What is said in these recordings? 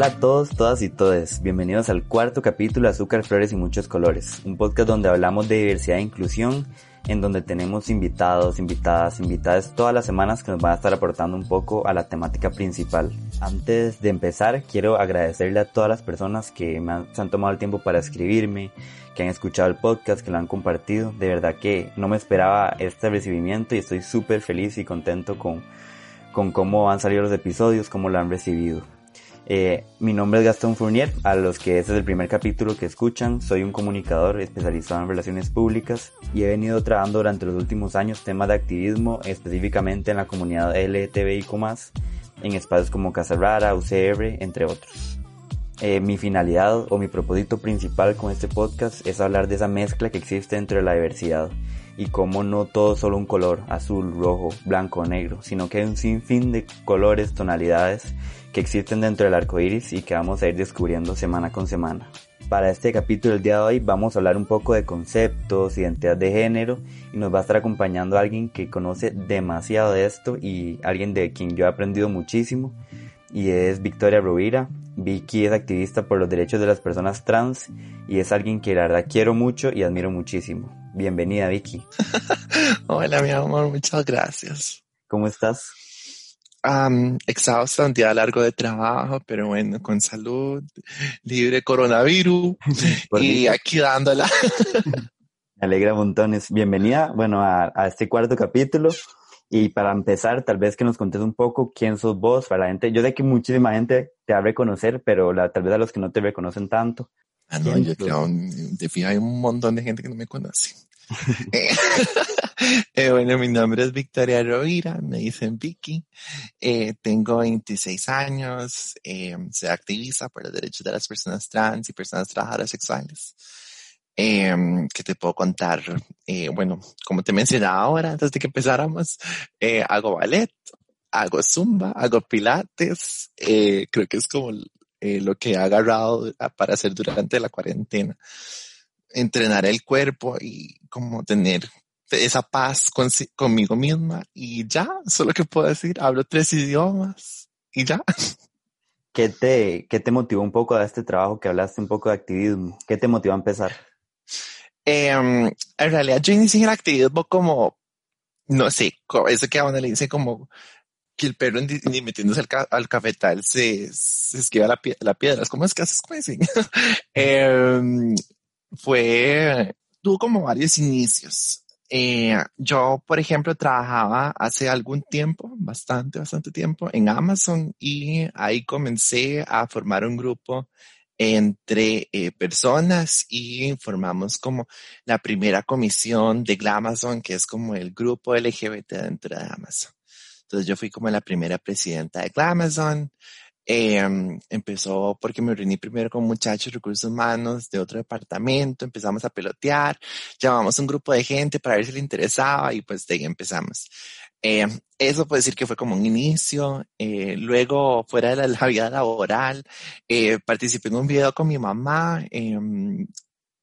Hola a todos, todas y todes. Bienvenidos al cuarto capítulo de Azúcar, Flores y Muchos Colores, un podcast donde hablamos de diversidad e inclusión, en donde tenemos invitados, invitadas, invitadas todas las semanas que nos van a estar aportando un poco a la temática principal. Antes de empezar, quiero agradecerle a todas las personas que me han, se han tomado el tiempo para escribirme, que han escuchado el podcast, que lo han compartido. De verdad que no me esperaba este recibimiento y estoy súper feliz y contento con, con cómo han salido los episodios, cómo lo han recibido. Eh, mi nombre es Gastón Fournier, a los que este es el primer capítulo que escuchan, soy un comunicador especializado en relaciones públicas y he venido trabajando durante los últimos años temas de activismo, específicamente en la comunidad LGTBIQ+, en espacios como Casa Rara, UCR, entre otros. Eh, mi finalidad o mi propósito principal con este podcast es hablar de esa mezcla que existe entre la diversidad y cómo no todo solo un color, azul, rojo, blanco negro, sino que hay un sinfín de colores, tonalidades que existen dentro del arco iris y que vamos a ir descubriendo semana con semana. Para este capítulo del día de hoy vamos a hablar un poco de conceptos, identidad de género y nos va a estar acompañando alguien que conoce demasiado de esto y alguien de quien yo he aprendido muchísimo y es Victoria Rovira. Vicky es activista por los derechos de las personas trans y es alguien que la verdad quiero mucho y admiro muchísimo. Bienvenida Vicky. Hola mi amor, muchas gracias. ¿Cómo estás? Um, exhausta, un día largo de trabajo, pero bueno, con salud, libre coronavirus y aquí dándola. Me alegra montones. Bienvenida, bueno, a, a, este cuarto capítulo. Y para empezar, tal vez que nos contes un poco quién sos vos para la gente. Yo sé que muchísima gente te va a reconocer, pero la, tal vez a los que no te reconocen tanto. Ah, no, yo creo, de fijo hay un montón de gente que no me conoce. eh, bueno, mi nombre es Victoria Rovira, me dicen Vicky, eh, tengo 26 años, eh, soy activista por los derechos de las personas trans y personas trabajadoras sexuales. Eh, ¿Qué te puedo contar? bueno, como te mencionaba ahora, antes de que empezáramos, hago ballet, hago zumba, hago pilates, creo que es como lo que he agarrado para hacer durante la cuarentena entrenar el cuerpo y como tener esa paz con, conmigo misma y ya, solo que puedo decir, hablo tres idiomas y ya. ¿Qué te, qué te motivó un poco a este trabajo que hablaste un poco de activismo? ¿Qué te motivó a empezar? Eh, en realidad yo inicié el activismo como, no sé, eso que a le dice como que el perro ni metiéndose al, ca al cafetal se, se esquiva la, pie la piedra. ¿Cómo es que haces pues? eh, fue, tuvo como varios inicios. Eh, yo, por ejemplo, trabajaba hace algún tiempo, bastante, bastante tiempo, en Amazon y ahí comencé a formar un grupo entre eh, personas y formamos como la primera comisión de Amazon, que es como el grupo LGBT dentro de Amazon. Entonces yo fui como la primera presidenta de Amazon. Eh, empezó porque me reuní primero con muchachos recursos humanos de otro departamento, empezamos a pelotear, llamamos un grupo de gente para ver si le interesaba y pues de ahí empezamos. Eh, eso puede decir que fue como un inicio. Eh, luego, fuera de la, vida laboral, eh, participé en un video con mi mamá em,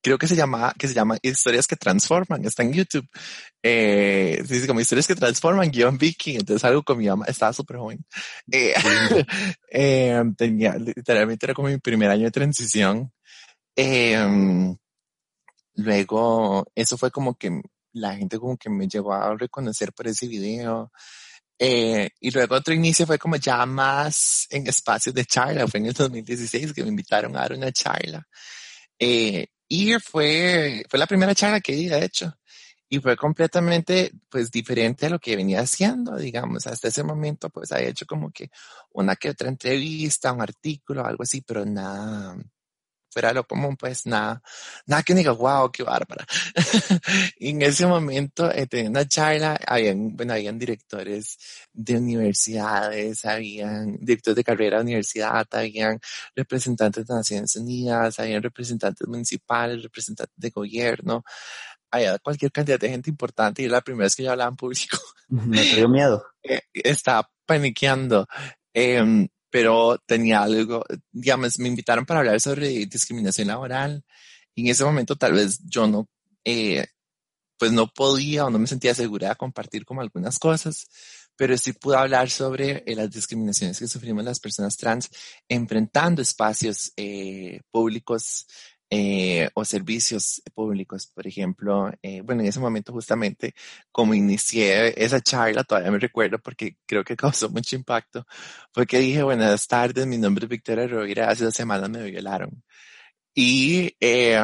creo que se llama, que se llama Historias que Transforman, está en YouTube. Eh, dice como Historias que Transforman, guion Vicky, entonces algo con mi mamá, estaba súper joven. Eh, eh, tenía, literalmente era como mi primer año de transición. Eh, luego, eso fue como que la gente como que me llevó a reconocer por ese video. Eh, y luego otro inicio fue como ya más en espacios de charla, fue en el 2016 que me invitaron a dar una charla. Eh, y fue, fue la primera charla que di, de hecho. Y fue completamente, pues, diferente a lo que venía haciendo, digamos. Hasta ese momento, pues, había hecho como que una que otra entrevista, un artículo, algo así, pero nada, fuera de lo común, pues nada, nada que diga, wow, qué bárbara. y en ese momento eh, tenía una charla, habían, bueno, habían directores de universidades, habían directores de carrera de universidad, habían representantes de Naciones Unidas, habían representantes municipales, representantes de gobierno, había cualquier cantidad de gente importante y era la primera vez que yo hablaba en público. Me dio miedo. Eh, estaba paniqueando. Eh, pero tenía algo, digamos, me invitaron para hablar sobre discriminación laboral. Y en ese momento tal vez yo no, eh, pues no podía o no me sentía segura de compartir como algunas cosas, pero sí pude hablar sobre eh, las discriminaciones que sufrimos las personas trans enfrentando espacios eh, públicos eh, o servicios públicos, por ejemplo. Eh, bueno, en ese momento justamente como inicié esa charla, todavía me recuerdo porque creo que causó mucho impacto, fue que dije, buenas tardes, mi nombre es Victoria Rovira, hace dos semanas me violaron. Y eh,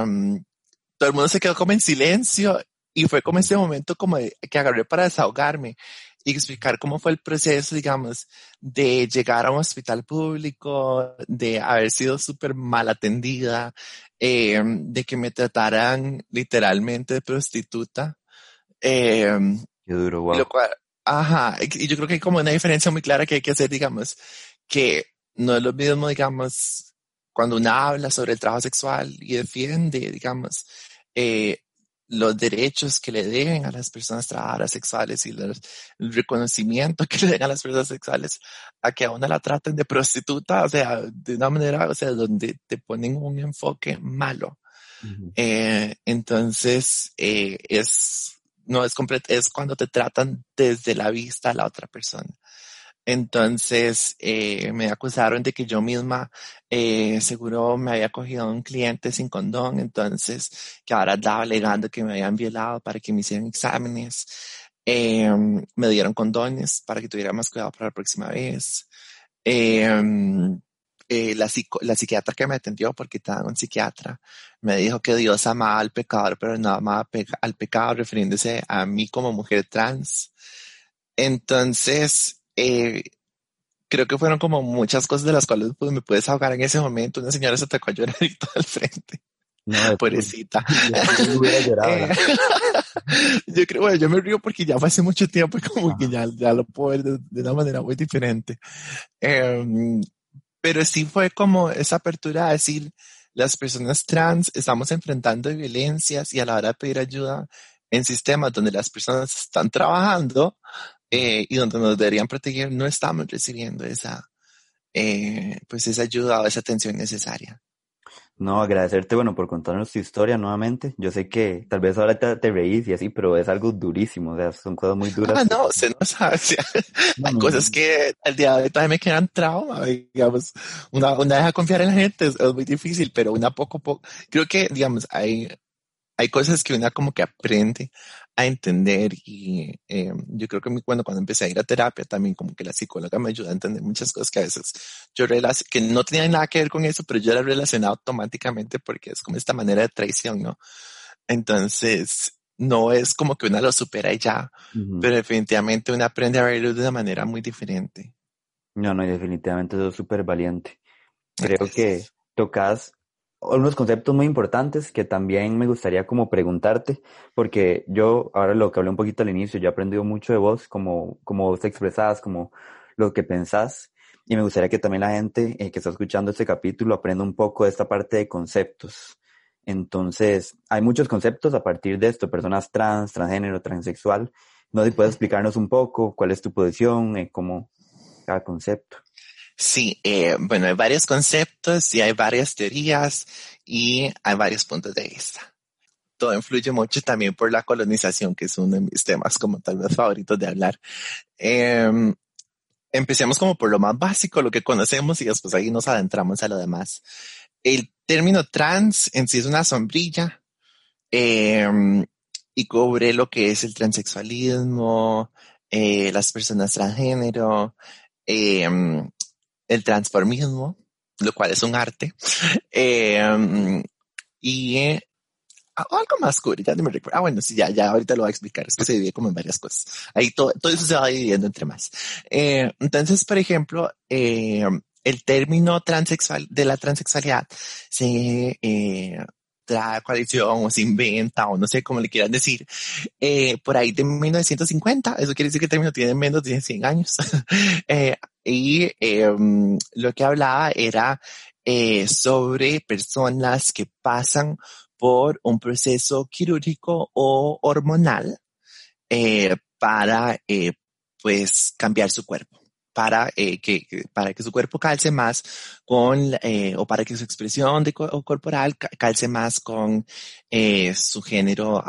todo el mundo se quedó como en silencio y fue como ese momento como que agarré para desahogarme y explicar cómo fue el proceso, digamos, de llegar a un hospital público, de haber sido súper mal atendida, eh, de que me trataran literalmente de prostituta. Eh, Qué duro, wow. Lo cual, ajá, y yo creo que hay como una diferencia muy clara que hay que hacer, digamos, que no es lo mismo, digamos, cuando uno habla sobre el trabajo sexual y defiende, digamos, eh, los derechos que le den a las personas trabajadoras sexuales y los, el reconocimiento que le den a las personas sexuales a que a una la traten de prostituta, o sea, de una manera, o sea, donde te ponen un enfoque malo. Uh -huh. eh, entonces, eh, es, no es completo, es cuando te tratan desde la vista a la otra persona. Entonces eh, me acusaron de que yo misma eh, seguro me había cogido a un cliente sin condón, entonces que ahora estaba alegando que me habían violado para que me hicieran exámenes. Eh, me dieron condones para que tuviera más cuidado para la próxima vez. La, psico, la, psiquiatra que me atendió, porque estaba un psiquiatra, me dijo que Dios amaba al pecador, pero no amaba al pecado, refiriéndose a mí como mujer trans. Entonces, eh, creo que fueron como muchas cosas de las cuales pues, me puedes ahogar en ese momento. Una señora se atacó a llorar y todo al frente. No, Pobrecita. Yo creo, bueno, yo me río porque ya fue hace mucho tiempo y como que ya, ya lo puedo ver de, de, una manera muy diferente. Eh, pero sí fue como esa apertura a decir, las personas trans estamos enfrentando violencias y a la hora de pedir ayuda en sistemas donde las personas están trabajando, eh, y donde nos deberían proteger, no estamos recibiendo esa, eh, pues esa ayuda o esa atención necesaria. No, agradecerte, bueno, por contarnos tu historia nuevamente. Yo sé que tal vez ahora te, te reís y así, pero es algo durísimo, o sea, son cosas muy duras. Ah, no, se nos sea, no, hay no, cosas no. que al día de hoy todavía me quedan trauma, digamos, una, una deja confiar en la gente, es, es muy difícil, pero una poco a poco, creo que, digamos, hay, hay cosas que una como que aprende a entender y eh, yo creo que bueno, cuando empecé a ir a terapia también como que la psicóloga me ayuda a entender muchas cosas que a veces yo que no tenían nada que ver con eso, pero yo la relacionaba automáticamente porque es como esta manera de traición, ¿no? Entonces, no es como que una lo supera y ya, uh -huh. pero definitivamente una aprende a verlo de una manera muy diferente. No, no, definitivamente eso es súper valiente. Creo que tocas unos conceptos muy importantes que también me gustaría como preguntarte, porque yo ahora lo que hablé un poquito al inicio, yo he aprendido mucho de vos, como, como vos te expresás, como lo que pensás, y me gustaría que también la gente eh, que está escuchando este capítulo aprenda un poco de esta parte de conceptos. Entonces, hay muchos conceptos a partir de esto, personas trans, transgénero, transexual. No sé si puedes explicarnos un poco cuál es tu posición, eh, como cada concepto. Sí, eh, bueno, hay varios conceptos y hay varias teorías y hay varios puntos de vista. Todo influye mucho también por la colonización, que es uno de mis temas como tal vez favoritos de hablar. Eh, empecemos como por lo más básico, lo que conocemos y después ahí nos adentramos a lo demás. El término trans en sí es una sombrilla eh, y cubre lo que es el transexualismo, eh, las personas transgénero, eh, el transformismo, lo cual es un arte, eh, y eh, algo más cool, ya no me recuerdo. Ah, bueno, sí, ya, ya ahorita lo voy a explicar, es que se divide como en varias cosas. Ahí todo, todo eso se va dividiendo entre más. Eh, entonces, por ejemplo, eh, el término transexual, de la transexualidad se eh, trae coalición o se inventa o no sé cómo le quieran decir, eh, por ahí de 1950, eso quiere decir que el término tiene menos de 100 años. eh, y em, lo que hablaba era eh, sobre personas que pasan por un proceso quirúrgico o hormonal eh, para eh, pues cambiar su cuerpo para eh, que para que su cuerpo calce más con eh, o para que su expresión de, corporal calce más con eh, su género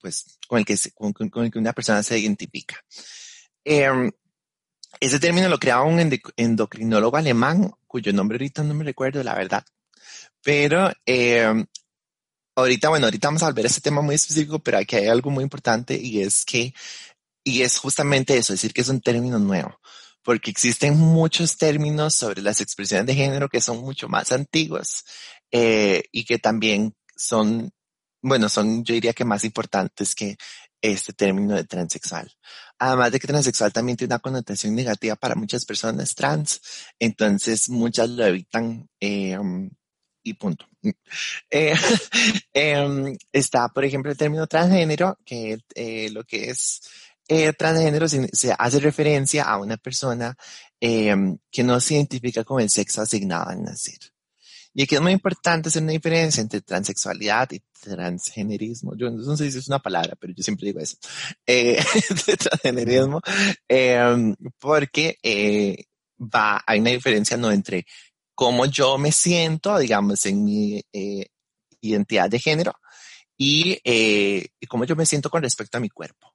pues con el que con, con, el que una persona se identifica. Em, ese término lo creaba un endocrinólogo alemán cuyo nombre ahorita no me recuerdo la verdad. Pero em, ahorita bueno ahorita vamos a volver a este tema muy específico pero aquí hay algo muy importante y es que y es justamente eso, decir que es un término nuevo porque existen muchos términos sobre las expresiones de género que son mucho más antiguos eh, y que también son, bueno, son yo diría que más importantes que este término de transexual. Además de que transexual también tiene una connotación negativa para muchas personas trans, entonces muchas lo evitan eh, y punto. Eh, eh, está, por ejemplo, el término transgénero, que eh, lo que es eh, transgénero se, hace referencia a una persona eh, que no se identifica con el sexo asignado al nacer. Y aquí es muy importante hacer una diferencia entre transexualidad y transgenerismo. Yo no sé si es una palabra, pero yo siempre digo eso. Eh, transgenerismo, eh, porque eh, va, hay una diferencia no entre cómo yo me siento, digamos, en mi eh, identidad de género y, eh, y cómo yo me siento con respecto a mi cuerpo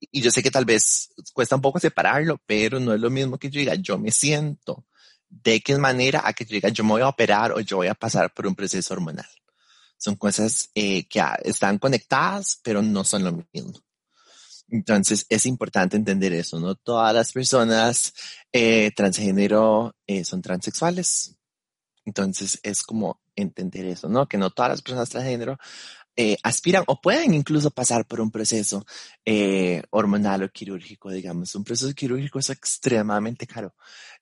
y yo sé que tal vez cuesta un poco separarlo, pero no es lo mismo que yo diga, yo me siento de qué manera a que diga, yo me voy a operar o yo voy a pasar por un proceso hormonal. Son cosas eh, que están conectadas, pero no son lo mismo. Entonces es importante entender eso, ¿no? Todas las personas eh, transgénero eh, son transexuales. Entonces es como entender eso, ¿no? Que no todas las personas transgénero eh, aspiran o pueden incluso pasar por un proceso hormonal o quirúrgico, digamos. Un proceso quirúrgico es extremadamente caro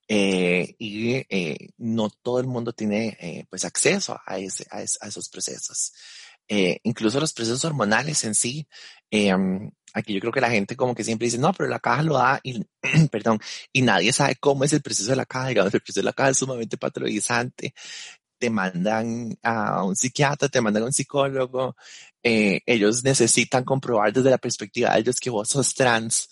eh, y eh, no todo el mundo tiene eh, pues acceso a, ese, a, a esos procesos. Eh, incluso los procesos hormonales en sí, em, aquí yo creo que la gente como que siempre dice, no, pero la caja lo da y, perdón, y nadie sabe cómo es el proceso de la caja, digamos, el proceso de la caja es sumamente patologizante, te mandan a un psiquiatra, te mandan a un psicólogo, eh, ellos necesitan comprobar desde la perspectiva de ellos que vos sos trans.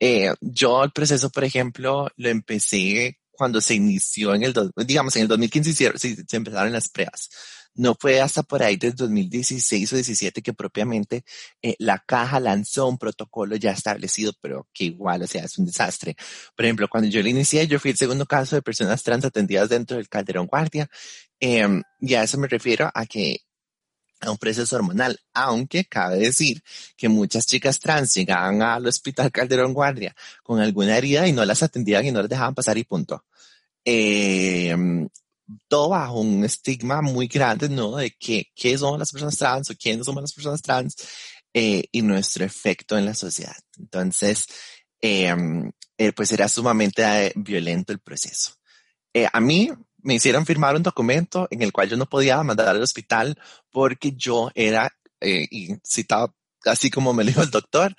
Eh, yo el proceso, por ejemplo, lo empecé cuando se inició en el, digamos, en el 2015 se, se empezaron las pruebas. No fue hasta por ahí del 2016 o 17 que propiamente eh, la caja lanzó un protocolo ya establecido, pero que igual, o sea, es un desastre. Por ejemplo, cuando yo lo inicié, yo fui el segundo caso de personas trans atendidas dentro del Calderón Guardia. Eh, y a eso me refiero a que a un proceso hormonal, aunque cabe decir que muchas chicas trans llegaban al hospital Calderón Guardia con alguna herida y no las atendían y no las dejaban pasar y punto. Eh, todo bajo un estigma muy grande, ¿no? De que, qué son las personas trans o quiénes somos las personas trans eh, y nuestro efecto en la sociedad. Entonces, eh, eh, pues era sumamente eh, violento el proceso. A mí me hicieron firmar un documento en el cual yo no podía mandar al hospital porque yo era, eh, citado así como me dijo el doctor,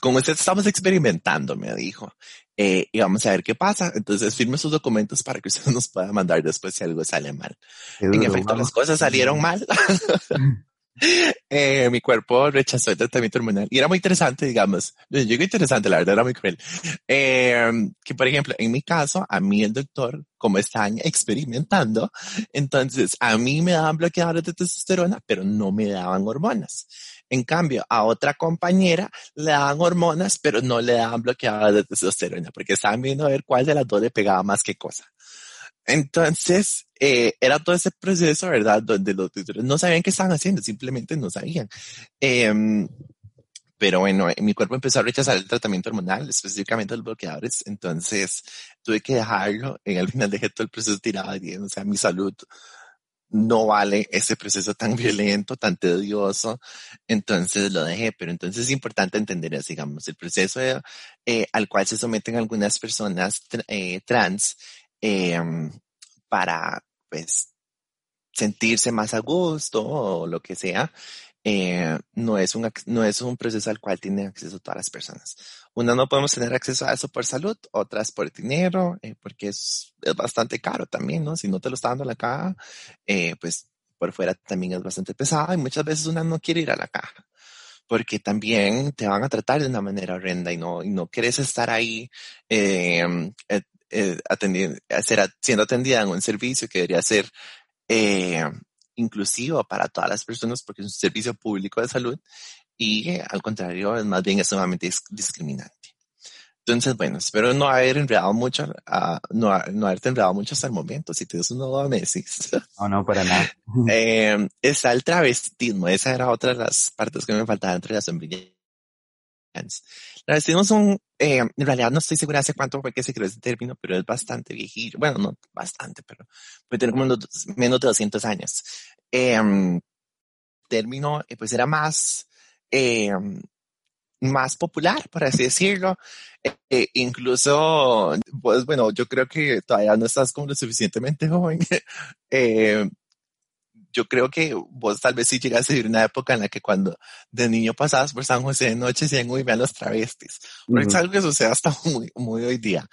con usted estamos experimentando, me dijo eh, y vamos a ver qué pasa. Entonces firme sus documentos para que usted nos pueda mandar después si algo sale mal. En efecto, las cosas salieron mal. eh, mi cuerpo rechazó el tratamiento hormonal y era muy interesante, digamos. Yo digo interesante, la verdad era muy cruel. Eh, que por ejemplo, en mi caso, a mí el doctor, como están experimentando, entonces a mí me daban bloqueadores de testosterona, pero no me daban hormonas. En cambio, a otra compañera le daban hormonas, pero no le daban bloqueadas de testosterona, porque estaban viendo a ver cuál de las dos le pegaba más que cosa. Entonces, eh, era todo ese proceso, ¿verdad? Donde los tutores no sabían qué estaban haciendo, simplemente no sabían. Eh, pero bueno, mi cuerpo empezó a rechazar el tratamiento hormonal, específicamente los bloqueadores, entonces tuve que dejarlo. Y al final dejé todo el proceso tirado, y, o sea, mi salud no vale ese proceso tan violento, tan tedioso, entonces lo dejé, pero entonces es importante entender digamos, el proceso eh, al cual se someten algunas personas eh, trans em, para, pues, sentirse más a gusto o lo que sea, eh, no, es un, no es un proceso al cual tienen acceso todas las personas. Una no podemos tener acceso a eso por salud, otras por dinero, eh, porque es, es, bastante caro también, ¿no? Si no te lo está dando la caja, eh, pues por fuera también es bastante pesado y muchas veces una no quiere ir a la caja porque también te van a tratar de una manera horrenda y no, y no quieres estar ahí eh, eh, eh atendiendo, ser, siendo atendida en un servicio que debería ser eh, inclusivo para todas las personas porque es un servicio público de salud y al contrario, es más bien es sumamente discriminante. Entonces, bueno, espero no haber enredado mucho, uh, no, no haberte enredado mucho hasta el momento. Si tienes un nuevo Messi. No, no, para nada. eh, está el travestismo. Esa era otra de las partes que me faltaban entre las sombrillas. Travestismo es un, eh, en realidad no estoy segura hace cuánto fue que se creó ese término, pero es bastante viejillo. Bueno, no bastante, pero puede tener como menos de 200 años. Eh, término, eh, pues era más, eh, más popular, por así decirlo. Eh, incluso, pues bueno, yo creo que todavía no estás como lo suficientemente joven. eh, yo creo que vos tal vez sí llegaste a vivir una época en la que cuando de niño pasabas por San José de noche decían, uy, vean los travestis. Uh -huh. es algo que sucede hasta muy, muy hoy día.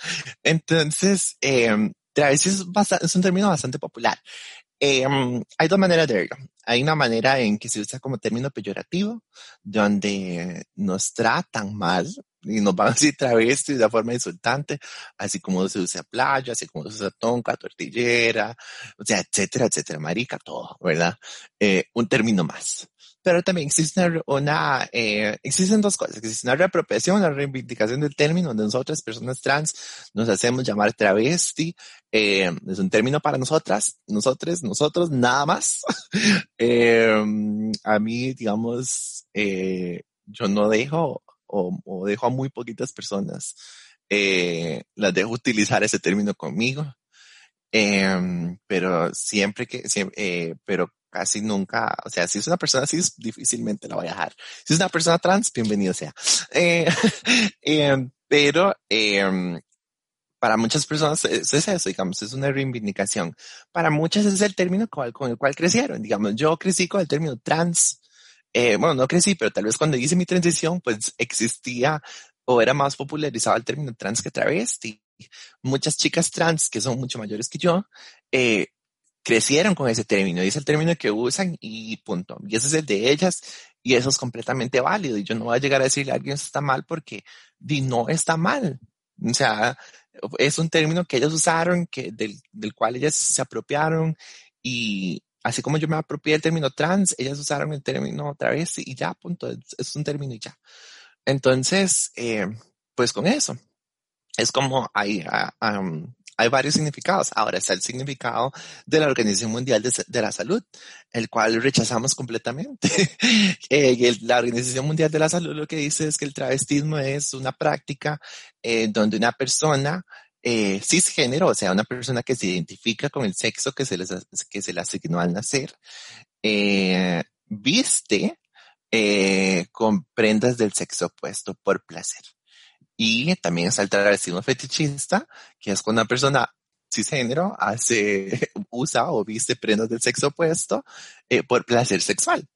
Entonces, eh, travestis es, bastante, es un término bastante popular. Eh, hay dos maneras de verlo. Hay una manera en que se usa como término peyorativo, donde nos tratan mal y nos van a decir travestis de forma insultante, así como se usa playa, así como se usa tonca, tortillera, o sea, etcétera, etcétera, marica, todo, ¿verdad? Eh, un término más. Pero también existe una, una eh, existen dos cosas, existe una reapropiación, una reivindicación del término, donde nosotras, personas trans, nos hacemos llamar travesti, eh, es un término para nosotras, nosotros, nosotros, nada más. eh, a mí, digamos, eh, yo no dejo o, dejo a muy poquitas personas, eh, las dejo utilizar ese término conmigo. Eh, pero siempre que, eh, pero casi nunca, o sea, si es una persona así, difícilmente la voy a dejar. Si es una persona trans, bienvenido sea. Eh, eh, pero eh, para muchas personas es, es, eso, digamos, es una reivindicación. Para muchas es el término con el cual crecieron. Digamos, yo crecí con el término trans. Eh, bueno, no crecí, pero tal vez cuando hice mi transición, pues existía o era más popularizado el término trans que travesti. Muchas chicas trans que son mucho mayores que yo, eh, crecieron con ese término y es el término que usan y punto. Y ese es el de ellas y eso es completamente válido. Y yo no voy a llegar a decirle a alguien está mal porque di, no está mal. O sea, es un término que ellas usaron, que, del, del cual ellas se apropiaron y así como yo me apropié del término trans, ellas usaron el término otra vez y ya, punto. Es un término y ya. Entonces, eh, pues con eso. Es como hay, um, hay varios significados. Ahora está el significado de la Organización Mundial de, de la Salud, el cual rechazamos completamente. eh, la Organización Mundial de la Salud lo que dice es que el travestismo es una práctica eh, donde una persona eh, cisgénero, o sea, una persona que se identifica con el sexo que se, les, le asignó al nacer, eh, viste eh, con prendas del sexo opuesto por placer. Y también está el travestismo fetichista, que es cuando una persona cisgénero hace, usa o viste prendas del sexo opuesto eh, por placer sexual.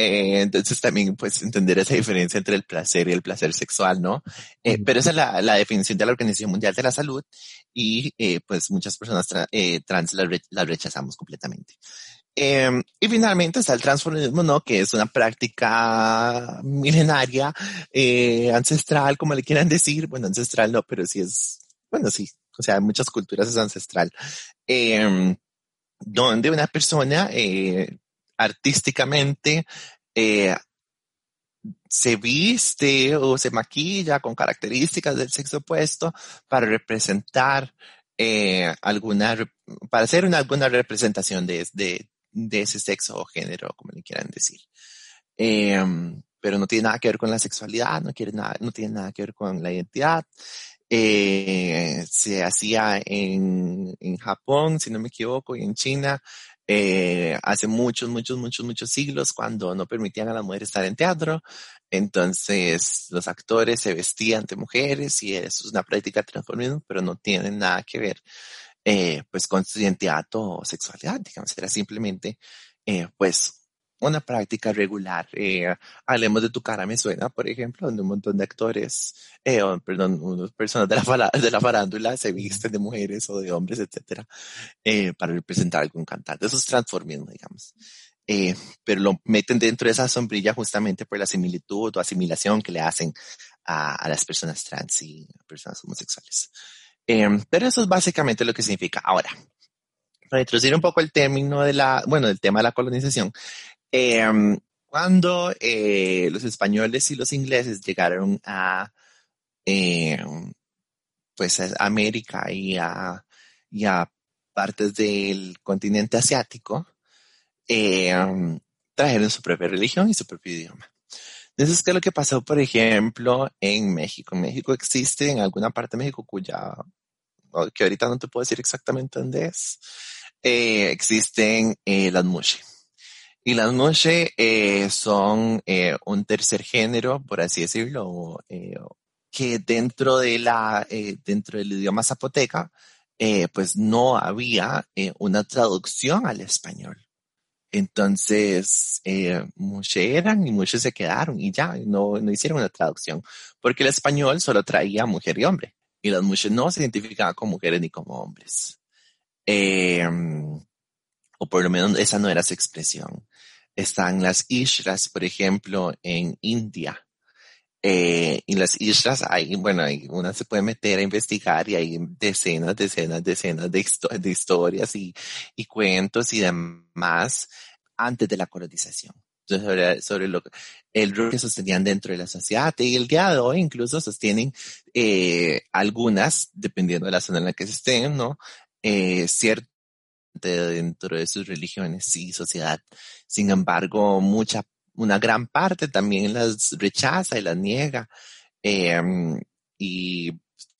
Eh, entonces también pues entender esa diferencia entre el placer y el placer sexual, ¿no? Eh, pero esa es la, la, definición de la Organización Mundial de la Salud y eh, pues muchas personas tra eh, trans la, re la, rechazamos completamente. Eh, y finalmente está el transformismo, ¿no? Que es una práctica milenaria, eh, ancestral, como le quieran decir. Bueno, ancestral no, pero sí es, bueno, sí. O sea, en muchas culturas es ancestral. Eh, donde una persona eh, artísticamente eh, se viste o se maquilla con características del sexo opuesto para representar eh, alguna, para hacer una, alguna representación de, de, ese sexo o género, como le quieran decir. Eh, pero no tiene nada que ver con la sexualidad, no, quiere nada, no tiene nada que ver con la identidad. Eh, se hacía en, en Japón, si no me equivoco, y en China, eh, hace muchos, muchos, muchos, muchos siglos cuando no permitían a la mujer estar en teatro. Entonces los actores se vestían de mujeres y eso es una práctica de pero no tienen nada que ver eh, pues con su identidad o sexualidad, digamos, era simplemente, eh, pues, una práctica regular. Eh, hablemos de Tu cara me suena, por ejemplo, donde un montón de actores, eh, perdón, unas personas de la, de la farándula se visten de mujeres o de hombres, etcétera, eh, para representar a algún cantante. Eso es transformismo, digamos. Eh, pero lo meten dentro de esa sombrilla justamente por la similitud o asimilación que le hacen a, a las personas trans y personas homosexuales. Pero eso es básicamente lo que significa. Ahora, para introducir un poco el término de la, bueno, el tema de la colonización, eh, cuando eh, los españoles y los ingleses llegaron a, eh, pues América y a, y a partes del continente asiático, eh, trajeron su propia religión y su propio idioma. Entonces, ¿qué es lo que pasó, por ejemplo, en México? En México existe en alguna parte de México cuya, que ahorita no te puedo decir exactamente dónde es, eh, existen eh, las mushe. Y las mushe eh, son eh, un tercer género, por así decirlo, eh, que dentro de la, eh, dentro del idioma zapoteca, eh, pues no había eh, una traducción al español. Entonces, eh, muchos eran y muchos se quedaron y ya, no, no hicieron una traducción, porque el español solo traía mujer y hombre, y las mujeres no se identificaban como mujeres ni como hombres. Eh, o por lo menos esa no era su expresión. Están las ishras, por ejemplo, en India. Eh, y las islas, hay, bueno, hay, una se puede meter a investigar y hay decenas, decenas, decenas de, histo de historias y, y, cuentos y demás antes de la colonización. Sobre, sobre lo, el rol que sostenían dentro de la sociedad y el día de hoy incluso sostienen eh, algunas, dependiendo de la zona en la que se estén, ¿no? Eh, cierto dentro de sus religiones y sociedad. Sin embargo, mucha una gran parte también las rechaza y las niega. Eh, y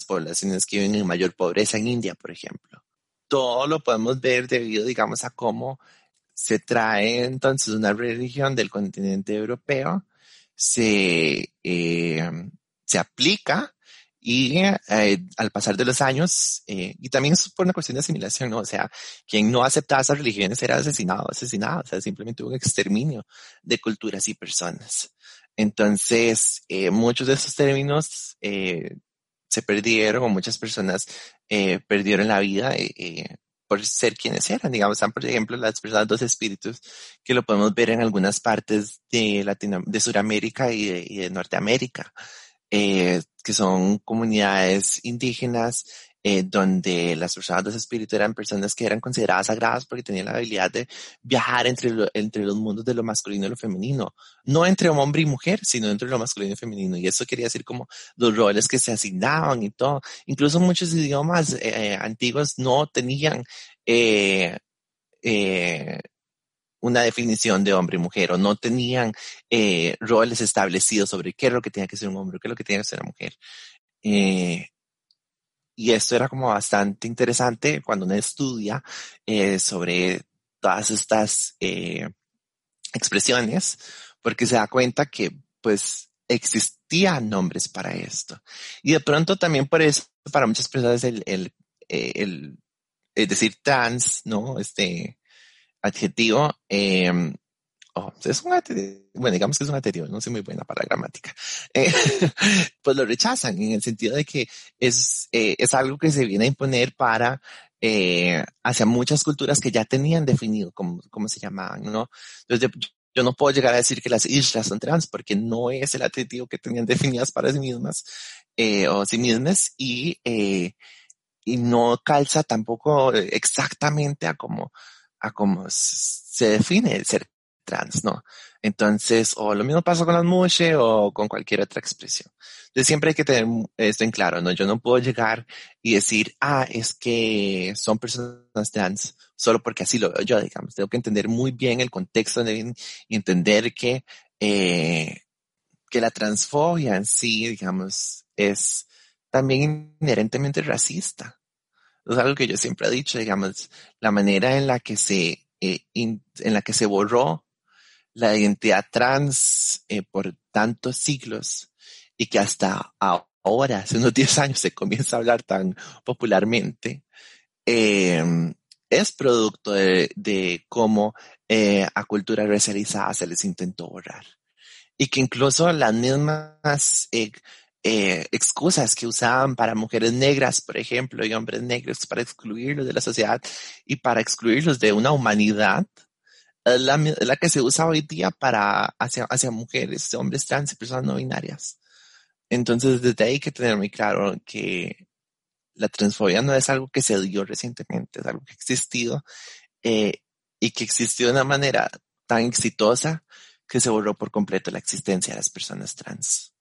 poblaciones que viven en mayor pobreza en India, por ejemplo. Todo lo podemos ver debido, digamos, a cómo se trae entonces una religión del continente europeo, se, eh, se aplica y eh, al pasar de los años, eh, y también es por una cuestión de asimilación, ¿no? O sea, quien no aceptaba esas religiones era asesinado, asesinado, o sea, simplemente hubo un exterminio de culturas y personas. Entonces, eh, muchos de esos términos eh, se perdieron o muchas personas eh, perdieron la vida eh, por ser quienes eran. Digamos, por ejemplo, las personas dos espíritus, que lo podemos ver en algunas partes de, Latino, de Sudamérica y de, y de Norteamérica eh, que son comunidades indígenas eh, donde las personas de ese espíritu eran personas que eran consideradas sagradas porque tenían la habilidad de viajar entre, lo, entre los mundos de lo masculino y lo femenino. No entre hombre y mujer, sino entre lo masculino y femenino. Y eso quería decir como los roles que se asignaban y todo. Incluso muchos idiomas eh, antiguos no tenían eh, eh, una definición de hombre y mujer o no tenían eh, roles establecidos sobre qué es lo que tenía que ser un hombre, qué es lo que tenía que ser una mujer. Eh, y esto era como bastante interesante cuando uno estudia eh, sobre todas estas eh, expresiones, porque se da cuenta que pues existían nombres para esto. Y de pronto también por eso, para muchas personas el, el, eh, el, el decir trans, ¿no? Este, adjetivo, eh, oh, es un adjetivo, bueno, digamos que es un adjetivo, no soy muy buena para la gramática, eh, pues lo rechazan en el sentido de que es, eh, es algo que se viene a imponer para eh, hacia muchas culturas que ya tenían definido cómo, cómo se llamaban, ¿no? Entonces, yo no puedo llegar a decir que las islas son trans porque no es el adjetivo que tenían definidas para sí mismas eh, o sí mismas y, eh, y no calza tampoco exactamente a como a cómo se define ser trans, ¿no? Entonces, o lo mismo pasa con las mushe o con cualquier otra expresión. Entonces, siempre hay que tener esto en claro, ¿no? Yo no puedo llegar y decir, ah, es que son personas trans solo porque así lo veo yo, digamos. Tengo que entender muy bien el contexto y entender que, eh, que la transfobia en sí, digamos, es también inherentemente racista es algo que yo siempre he dicho, digamos, la manera en la que se, eh, en la que se borró la identidad trans eh, por tantos siglos y que hasta ahora, hace unos 10 años, se comienza a hablar tan popularmente, eh, es producto de, cómo a cultura racializada se les intentó borrar. Y que incluso las mismas eh, eh, excusas que usaban para mujeres negras, por ejemplo, y hombres negros para excluirlos de la sociedad y para excluirlos de una humanidad, la, la que se usa hoy día para hacia, hacia mujeres, hombres trans y personas no binarias. Entonces, desde ahí hay que tener muy claro que la transfobia no es algo que se dio recientemente, es algo que ha existido eh, y que existió de una manera tan exitosa que se borró por completo la existencia de las personas trans.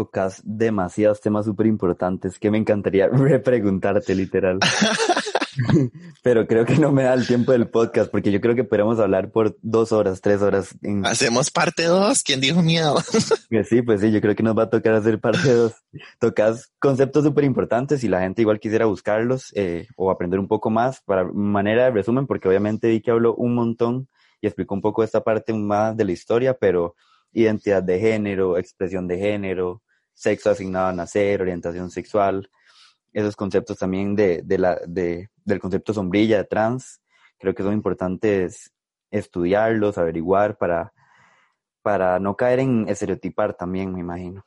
Tocas demasiados temas súper importantes que me encantaría repreguntarte literal. Pero creo que no me da el tiempo del podcast porque yo creo que podríamos hablar por dos horas, tres horas. En... Hacemos parte dos. ¿Quién dijo miedo? sí, pues sí, yo creo que nos va a tocar hacer parte dos. Tocas conceptos súper importantes y la gente igual quisiera buscarlos eh, o aprender un poco más para manera de resumen porque obviamente vi que habló un montón y explicó un poco esta parte más de la historia, pero identidad de género, expresión de género, sexo asignado a nacer, orientación sexual, esos conceptos también de, de la, de, del concepto sombrilla de trans, creo que son importantes estudiarlos, averiguar para, para no caer en estereotipar también, me imagino.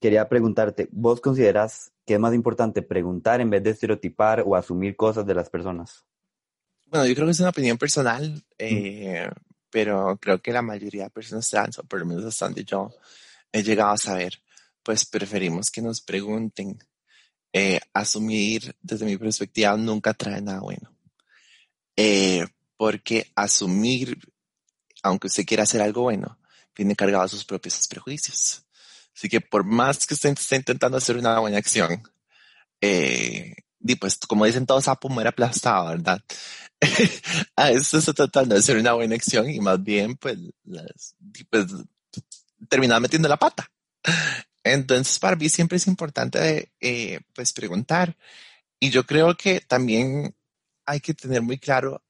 Quería preguntarte, ¿vos consideras que es más importante preguntar en vez de estereotipar o asumir cosas de las personas? Bueno, yo creo que es una opinión personal, eh, pero creo que la mayoría de personas trans, o por lo menos hasta donde yo he llegado a saber, pues preferimos que nos pregunten eh, asumir desde mi perspectiva nunca trae nada bueno. Eh, porque asumir, aunque usted quiera hacer algo bueno, viene cargado de sus propios prejuicios. Así que por más que usted esté intentando hacer una buena acción, eh, y pues como dicen todos, sapo muere aplastado, ¿verdad? a eso está tratando de hacer una buena acción y más bien pues, las, pues termina metiendo la pata. Entonces, para mí siempre es importante, eh, pues, preguntar. Y yo creo que también hay que tener muy claro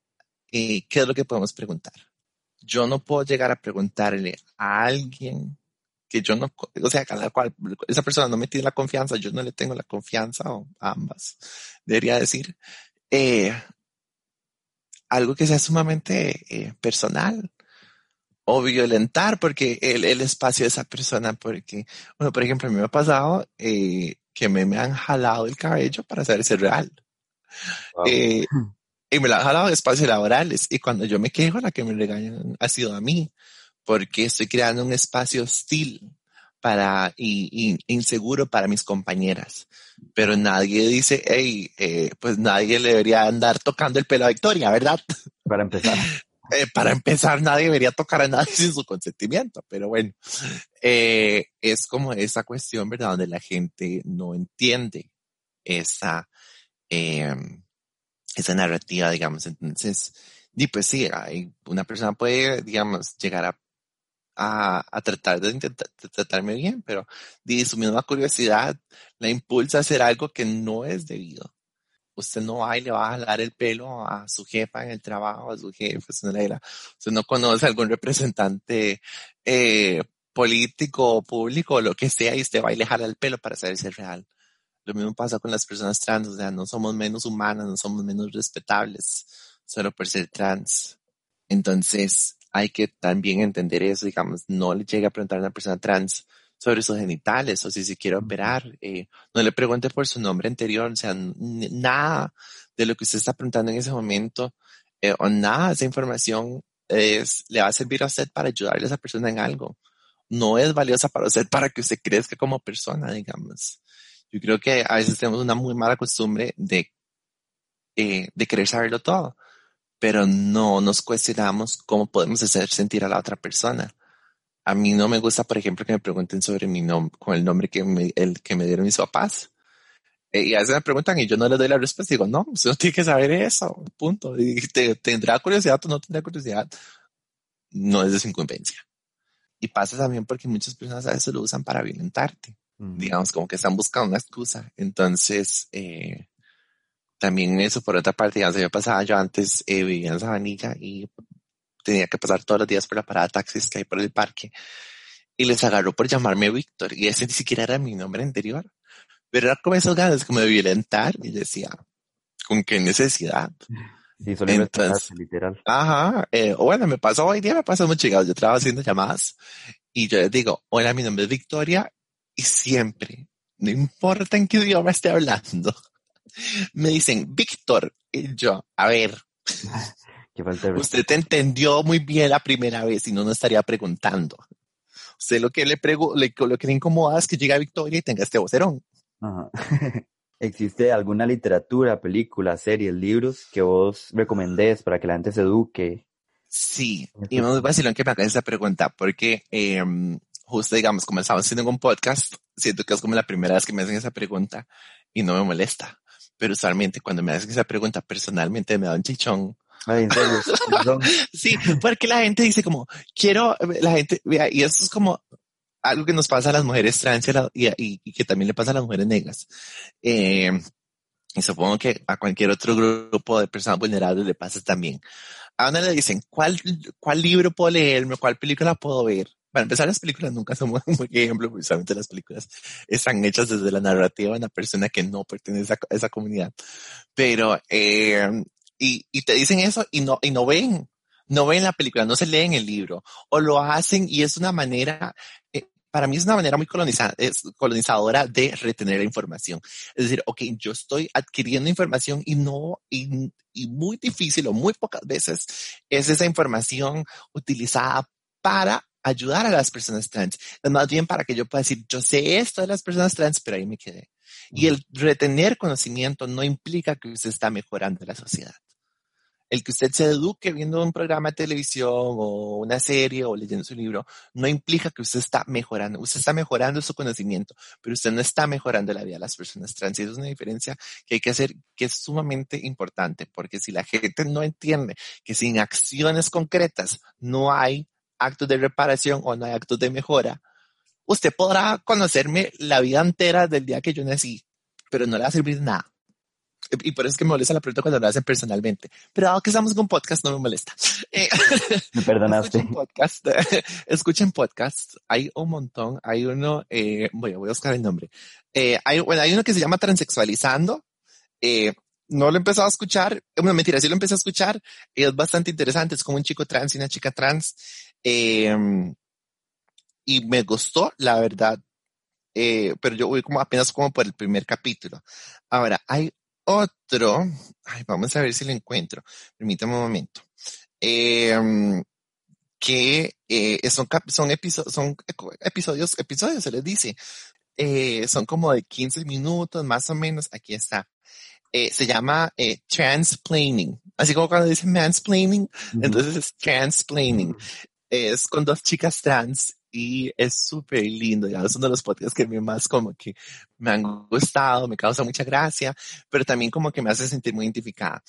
eh, qué es lo que podemos preguntar. Yo no puedo llegar a preguntarle a alguien que yo no, o sea, a la cual esa persona no me tiene la confianza, yo no le tengo la confianza, o ambas, debería decir, eh, algo que sea sumamente personal o violentar porque el, el, espacio de esa persona, porque, bueno, por ejemplo, a mí me ha pasado eh, que me, me han jalado el cabello para saber si es real. Eh, y me lo han jalado en espacios laborales. Y cuando yo me quejo, la que me regañan ha sido a mí, porque estoy creando un espacio hostil para, y, y inseguro para mis compañeras. Pero nadie dice, hey, eh, pues nadie le debería andar tocando el pelo a Victoria, ¿verdad? Para empezar. Eh, para empezar, nadie debería tocar a nadie sin su consentimiento, pero bueno, eh, es como esa cuestión, ¿verdad? Donde la gente no entiende esa, eh, esa narrativa, digamos. Entonces, y pues sí, hay, una persona puede, digamos, llegar a, a, a tratar de intentar tratarme bien, pero de su misma curiosidad la impulsa a hacer algo que no es debido usted no va y le va a jalar el pelo a su jefa en el trabajo, a su jefe, no, usted no conoce a algún representante eh, político público lo que sea y usted va y le jala el pelo para saber si es real. Lo mismo pasa con las personas trans, o sea, no somos menos humanas, no somos menos respetables solo por ser trans. Entonces, hay que también entender eso, digamos, no le llegue a preguntar a una persona trans, sobre sus genitales o si se quiere operar. Eh, no le pregunte por su nombre anterior, o sea, nada de lo que usted está preguntando en ese momento eh, o nada de esa información es, le va a servir a usted para ayudarle a esa persona en algo. No es valiosa para usted para que usted crezca como persona, digamos. Yo creo que a veces tenemos una muy mala costumbre de, eh, de querer saberlo todo, pero no nos cuestionamos cómo podemos hacer sentir a la otra persona a mí no me gusta, por ejemplo, que me pregunten sobre mi nombre, con el nombre que me, el, que me dieron mis papás. Eh, y a veces me preguntan y yo no les doy la respuesta. Digo, no, usted no tiene que saber eso, punto. Y te, tendrá curiosidad o no tendrá curiosidad. No es de su incumbencia. Y pasa también porque muchas personas a veces lo usan para violentarte. Digamos, como que están buscando una excusa. Entonces, eh, también eso, por otra parte, ya se me pasaba, yo antes eh, vivía en Sabanilla y tenía que pasar todos los días por la parada de taxis que hay por el parque. Y les agarró por llamarme Víctor. Y ese ni siquiera era mi nombre anterior. Pero era como esos ganas como de violentar. Y decía, ¿con qué necesidad? Sí, solo Entonces- literal. Ajá, eh, bueno, me pasó hoy día, me pasó muy chingado. Yo trabajo haciendo llamadas y yo les digo, hola, mi nombre es Victoria y siempre, no importa en qué idioma esté hablando, me dicen Víctor y yo, a ver, usted te entendió muy bien la primera vez y no nos estaría preguntando. Usted lo que le, pregu le- lo que le incomoda es que llegue a Victoria y tenga este vocerón. Ajá. ¿Existe alguna literatura, película, series, libros que vos recomendés para que la gente se eduque? Sí, y me vacilón que me hagas esa pregunta, porque eh, justo, digamos, como estamos haciendo un podcast, siento que es como la primera vez que me hacen esa pregunta y no me molesta. Pero usualmente cuando me hacen esa pregunta, personalmente me da un chichón. Ay, en serio. Sí, porque la gente dice como, quiero, la gente, vea, y eso es como algo que nos pasa a las mujeres trans y, y, y- que también le pasa a las mujeres negras. Eh, y supongo que a cualquier otro grupo de personas vulnerables le pasa también. A una le dicen, ¿cuál, cuál libro puedo leerme? ¿Cuál película puedo ver? Para empezar, las películas nunca son un buen ejemplo, porque usualmente las películas están hechas desde la narrativa de una persona que no pertenece a, a esa comunidad. Pero, eh, y, y te dicen eso y no, y no ven, no ven la película, no se leen el libro, o lo hacen y es una manera, eh, para mí es una manera muy colonizada, es colonizadora de retener la información. Es decir, ok, yo estoy adquiriendo información y no, y, y muy difícil o muy pocas veces es esa información utilizada para ayudar a las personas trans. Más bien para que yo pueda decir, yo sé esto de las personas trans, pero ahí me quedé. Y el retener conocimiento no implica que usted está mejorando la sociedad. El que usted se eduque viendo un programa de televisión o una serie o leyendo su libro no implica que usted está mejorando. Usted está mejorando su conocimiento, pero usted no está mejorando la vida de las personas trans. Y eso es una diferencia que hay que hacer que es sumamente importante, porque si la gente no entiende que sin acciones concretas no hay actos de reparación o no hay actos de mejora, usted podrá conocerme la vida entera del día que yo nací, pero no le va a servir nada. Y por eso es que me molesta la pregunta cuando lo hacen personalmente. Pero dado que estamos con podcast, no me molesta. Eh, Me perdonaste. Escuchen podcast. Escuchen podcast. Hay un montón. Hay uno, eh, voy, a- voy a buscar el nombre. Eh, hay, bueno, hay uno que se llama Transexualizando. Eh, no lo he empezado a escuchar. Bueno, mentira, sí lo empecé a escuchar. Es bastante interesante. Es como un chico trans y una chica trans. Eh, y me gustó, la verdad. Eh, pero yo voy como apenas como por el primer capítulo. Ahora, hay otro. Ay, vamos a ver si lo encuentro. Permítame un momento. Eh, que eh, son, son, episo- son episodios, episodios se les dice. Eh, son como de 15 minutos, más o menos. Aquí está. Eh, se llama eh, transplaining. Así como cuando dicen mansplaining, entonces es transplaining. Es con dos chicas trans y es súper lindo. digamos, Es uno de los podcasts que mí más como que me han gustado, me causa mucha gracia, pero también como que me hace sentir muy identificada.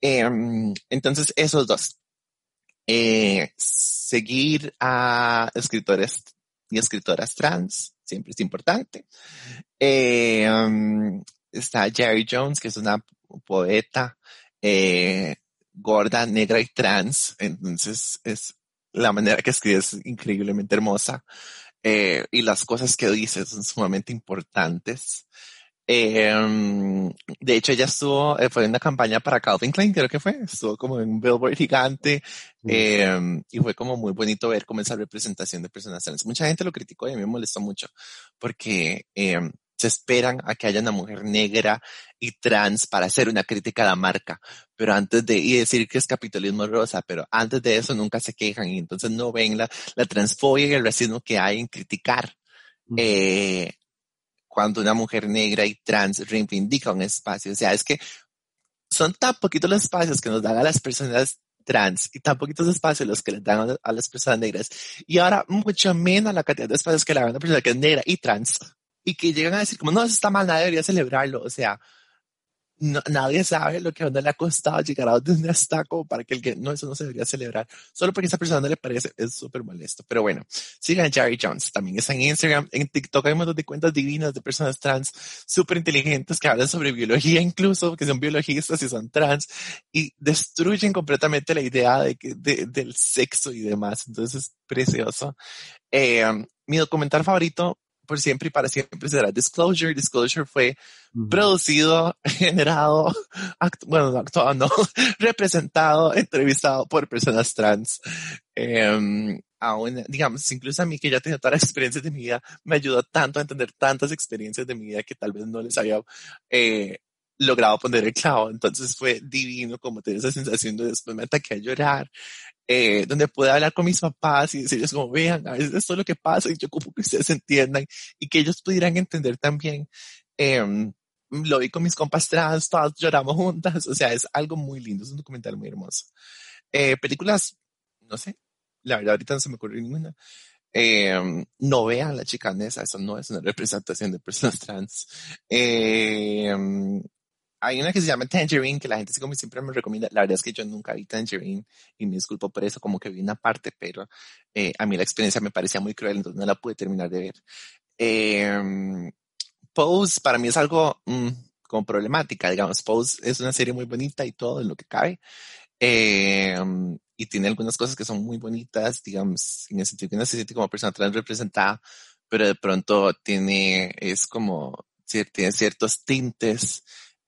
Em, entonces, esos dos. Eh, seguir a escritores y escritoras trans siempre es importante. Um, está Jerry Jones, que es una poeta eh, gorda, negra y trans. Entonces, es la manera que escribe es increíblemente hermosa. Eh, y las cosas que dice son sumamente importantes. Eh, de hecho, ella estuvo, eh, fue en una campaña para Calvin Klein, creo que fue, estuvo como en un billboard gigante, eh, y fue como muy bonito ver como esa representación de personas trans. Mucha gente lo criticó y a mí me molestó mucho, porque eh, se esperan a que haya una mujer negra y trans para hacer una crítica a la marca, pero antes de, y decir que es capitalismo rosa, pero antes de eso nunca se quejan y entonces no ven la, la transfobia y el racismo que hay en criticar. Eh, cuando una mujer negra y trans reivindica un espacio. O sea, es que son tan poquitos los espacios que nos dan a las personas trans y tan poquitos espacios los que les dan a, a las personas negras. Y ahora mucho menos la cantidad de espacios que le dan a una persona que es negra y trans. Y que llegan a decir como, no, eso está mal, nadie debería celebrarlo. O sea, no, nadie sabe lo que a uno le ha costado llegar a donde está como para que el que no, eso no se debería celebrar. Solo porque a esa persona no le parece, es súper molesto. Pero bueno, sigan a Jerry Jones. También está en Instagram, en TikTok hay un montón de cuentas divinas de personas trans súper inteligentes que hablan sobre biología incluso, que son biologistas y son trans y destruyen completamente la idea de que, de, del sexo y demás. Entonces es precioso. Eh, mi documental favorito por siempre y para siempre será Disclosure. Disclosure fue producido, generado, bueno, actuado, no, representado, entrevistado por personas trans. Eh, aún, digamos, incluso a mí que ya tenía todas las experiencias de mi vida, me ayudó tanto a entender tantas experiencias de mi vida que tal vez no les había eh, logrado poner el clavo. Entonces fue divino como tener esa sensación de después me ataqué a llorar, eh, donde pude hablar con mis papás y decirles como, vean, a veces esto es lo que pasa y yo como que ustedes entiendan y que ellos pudieran entender también. Eh, lo vi con mis compas trans, todas lloramos juntas, o sea, es algo muy lindo, es un documental muy hermoso. Eh, películas, no sé, la verdad ahorita no se me ocurrió ninguna. Eh, no vean la chicanesa, eso no es una representación de personas trans. Eh, hay una que se llama Tangerine, que la gente como siempre me recomienda. La verdad es que yo nunca vi Tangerine y me disculpo por eso, como que vi una parte, pero eh, a mí la experiencia me parecía muy cruel, entonces no la pude terminar de ver. Eh, Pose para mí es algo mm, como problemática, digamos. Pose es una serie muy bonita y todo en lo que cabe. Eh, y tiene algunas cosas que son muy bonitas, digamos, en el sentido que no se siente como persona trans representada, pero de pronto tiene, es como, tiene ciertos tintes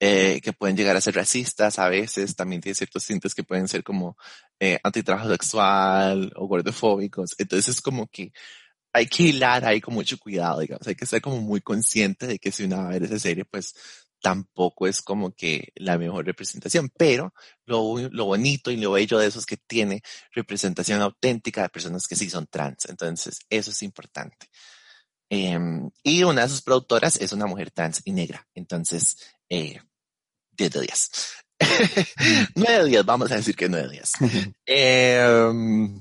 eh, que pueden llegar a ser racistas a veces, también tiene ciertos tintes que pueden ser como eh, antitrabajo sexual o gordofóbicos. Entonces es como que hay que hilar ahí con mucho cuidado, digamos, hay que ser como muy consciente de que si uno va a ver esa serie, pues tampoco es como que la mejor representación, pero lo, lo bonito y lo bello de eso es que tiene representación auténtica de personas que sí son trans, entonces eso es importante. Eh, y una de sus productoras es una mujer trans y negra, entonces eh, 10 de 10. 9 de 10, vamos a decir que 9 de 10. eh,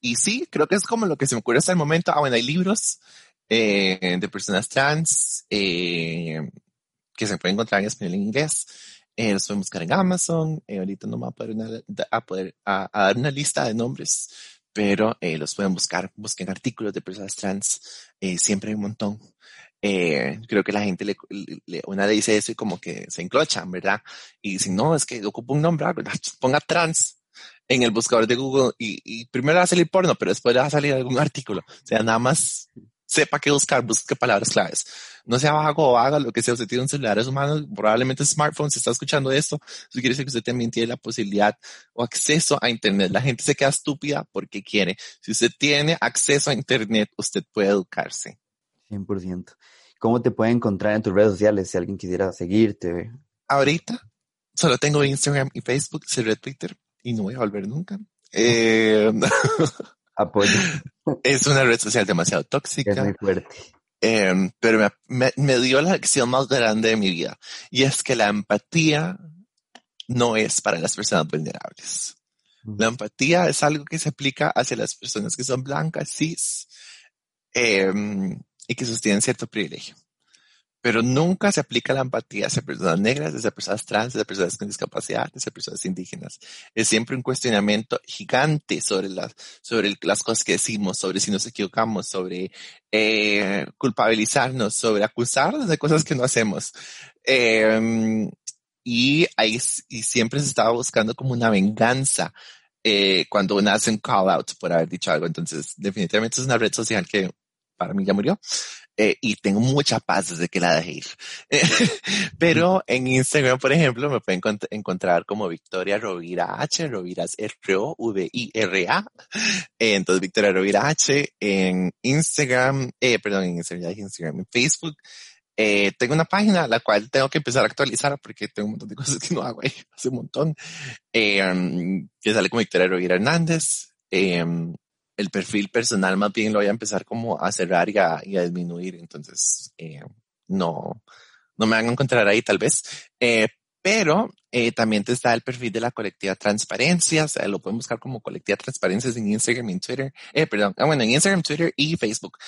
y sí, creo que es como lo que se me ocurre hasta el momento. Ah, bueno, hay libros eh, de personas trans eh, que se pueden encontrar en español en inglés. Eh, los pueden buscar en Amazon. Eh, ahorita no me va a poder, una, a, poder a, a, dar una lista de nombres, pero eh, los pueden buscar. Busquen artículos de personas trans. Eh, siempre hay un montón. Eh, creo que la gente le, le, una le dice eso y como que se enclochan, ¿verdad? Y dicen, no, es que ocupa un nombre, ponga trans en el buscador de Google y, y primero va a salir porno, pero después va a salir algún artículo. O sea, nada más sepa qué buscar, busque palabras claves. No sea vago o haga lo que sea, usted tiene un celular, es humano, probablemente smartphone, si está escuchando esto, eso quiere decir que usted también tiene la posibilidad o acceso a Internet. La gente se queda estúpida porque quiere. Si usted tiene acceso a Internet, usted puede educarse. 100%. ¿Cómo te puede encontrar en tus redes sociales si alguien quisiera seguirte? Ahorita solo tengo Instagram y Facebook, cerré Twitter y no voy a volver nunca. Eh, Apoyo. Es una red social demasiado tóxica. Es muy fuerte. Eh, pero me, me, me, dio la lección más grande de mi vida. Y es que la empatía no es para las personas vulnerables. La empatía es algo que se aplica hacia las personas que son blancas, cis, eh, y que sostienen cierto privilegio pero nunca se aplica la empatía hacia personas negras, hacia personas trans, hacia personas con discapacidad, hacia personas indígenas. Es siempre un cuestionamiento gigante sobre las, sobre las cosas que decimos, sobre si nos equivocamos, sobre eh, culpabilizarnos, sobre acusarnos de cosas que no hacemos. Eh, y ahí y siempre se estaba buscando como una venganza eh, cuando uno hace un call out por haber dicho algo. Entonces, definitivamente es una red social que para mí ya murió. Eh, y tengo mucha paz desde que la dejé ir. Pero en Instagram, por ejemplo, me pueden encont encontrar como Victoria Rovira H, Rovira es R-O-V-I-R-A. Eh, entonces, Victoria Rovira H en Instagram, eh, perdón, en Instagram, Instagram, en Facebook. Eh, tengo una página la cual tengo que empezar a actualizar porque tengo un montón de cosas que no hago ahí, hace un montón. Eh, que sale con Victoria Rovira Hernández. Eh, el perfil personal más bien lo voy a empezar como a cerrar y a, y a disminuir. Entonces, eh, no, no me van a encontrar ahí tal vez. Eh, pero eh, también te está el perfil de la colectiva Transparencia, o sea, lo pueden buscar como colectiva Transparencias en Instagram y en Twitter, eh, perdón, ah, bueno, en Instagram, Twitter y Facebook.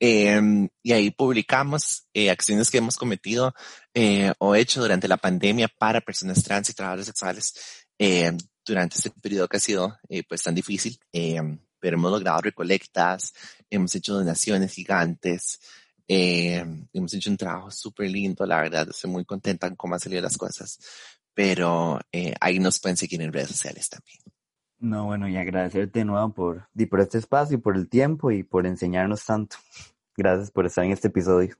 Eh, y ahí publicamos eh, acciones que hemos cometido eh, o hecho durante la pandemia para personas trans y trabajadores sexuales eh, durante este periodo que ha sido pues tan difícil. Pero hemos logrado recolectas, hemos hecho donaciones gigantes, eh, hemos hecho un trabajo súper lindo, la verdad, estoy muy contenta con cómo han salido las cosas, pero eh, ahí nos pueden seguir en redes sociales también. No, bueno, y agradecerte de nuevo por, y por este espacio y por el tiempo y por enseñarnos tanto. Gracias por estar en este episodio.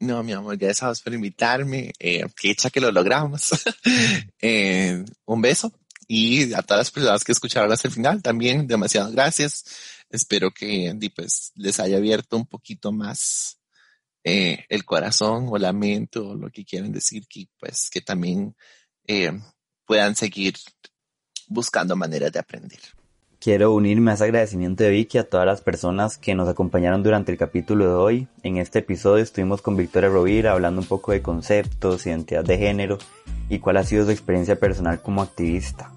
No, mi amor, ya sabes por invitarme. Eh, qué hecha que lo logramos. eh, un beso. Y a todas las personas que escucharon hasta el final, también demasiadas gracias. Espero que pues, les haya abierto un poquito más eh, el corazón o la mente o lo que quieran decir, que pues que también eh, puedan seguir buscando maneras de aprender. Quiero unirme a ese agradecimiento de Vicky a todas las personas que nos acompañaron durante el capítulo de hoy. En este episodio estuvimos con Victoria Rovira hablando un poco de conceptos, identidad de género y cuál ha sido su experiencia personal como activista.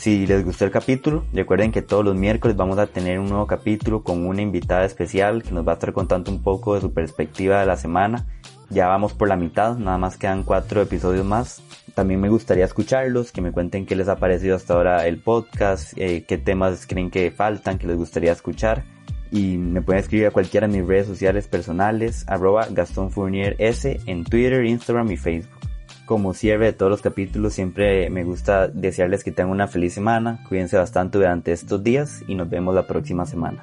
Si les gustó el capítulo, recuerden que todos los miércoles vamos a tener un nuevo capítulo con una invitada especial que nos va a estar contando un poco de su perspectiva de la semana. Ya vamos por la mitad, nada más quedan cuatro episodios más. También me gustaría escucharlos, que me cuenten qué les ha parecido hasta ahora el podcast, eh, qué temas creen que faltan, que les gustaría escuchar. Y me pueden escribir a cualquiera de mis redes sociales personales, arroba Gastón Fournier S en Twitter, Instagram y Facebook. Como cierre de todos los capítulos, siempre me gusta desearles que tengan una feliz semana, cuídense bastante durante estos días y nos vemos la próxima semana.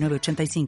85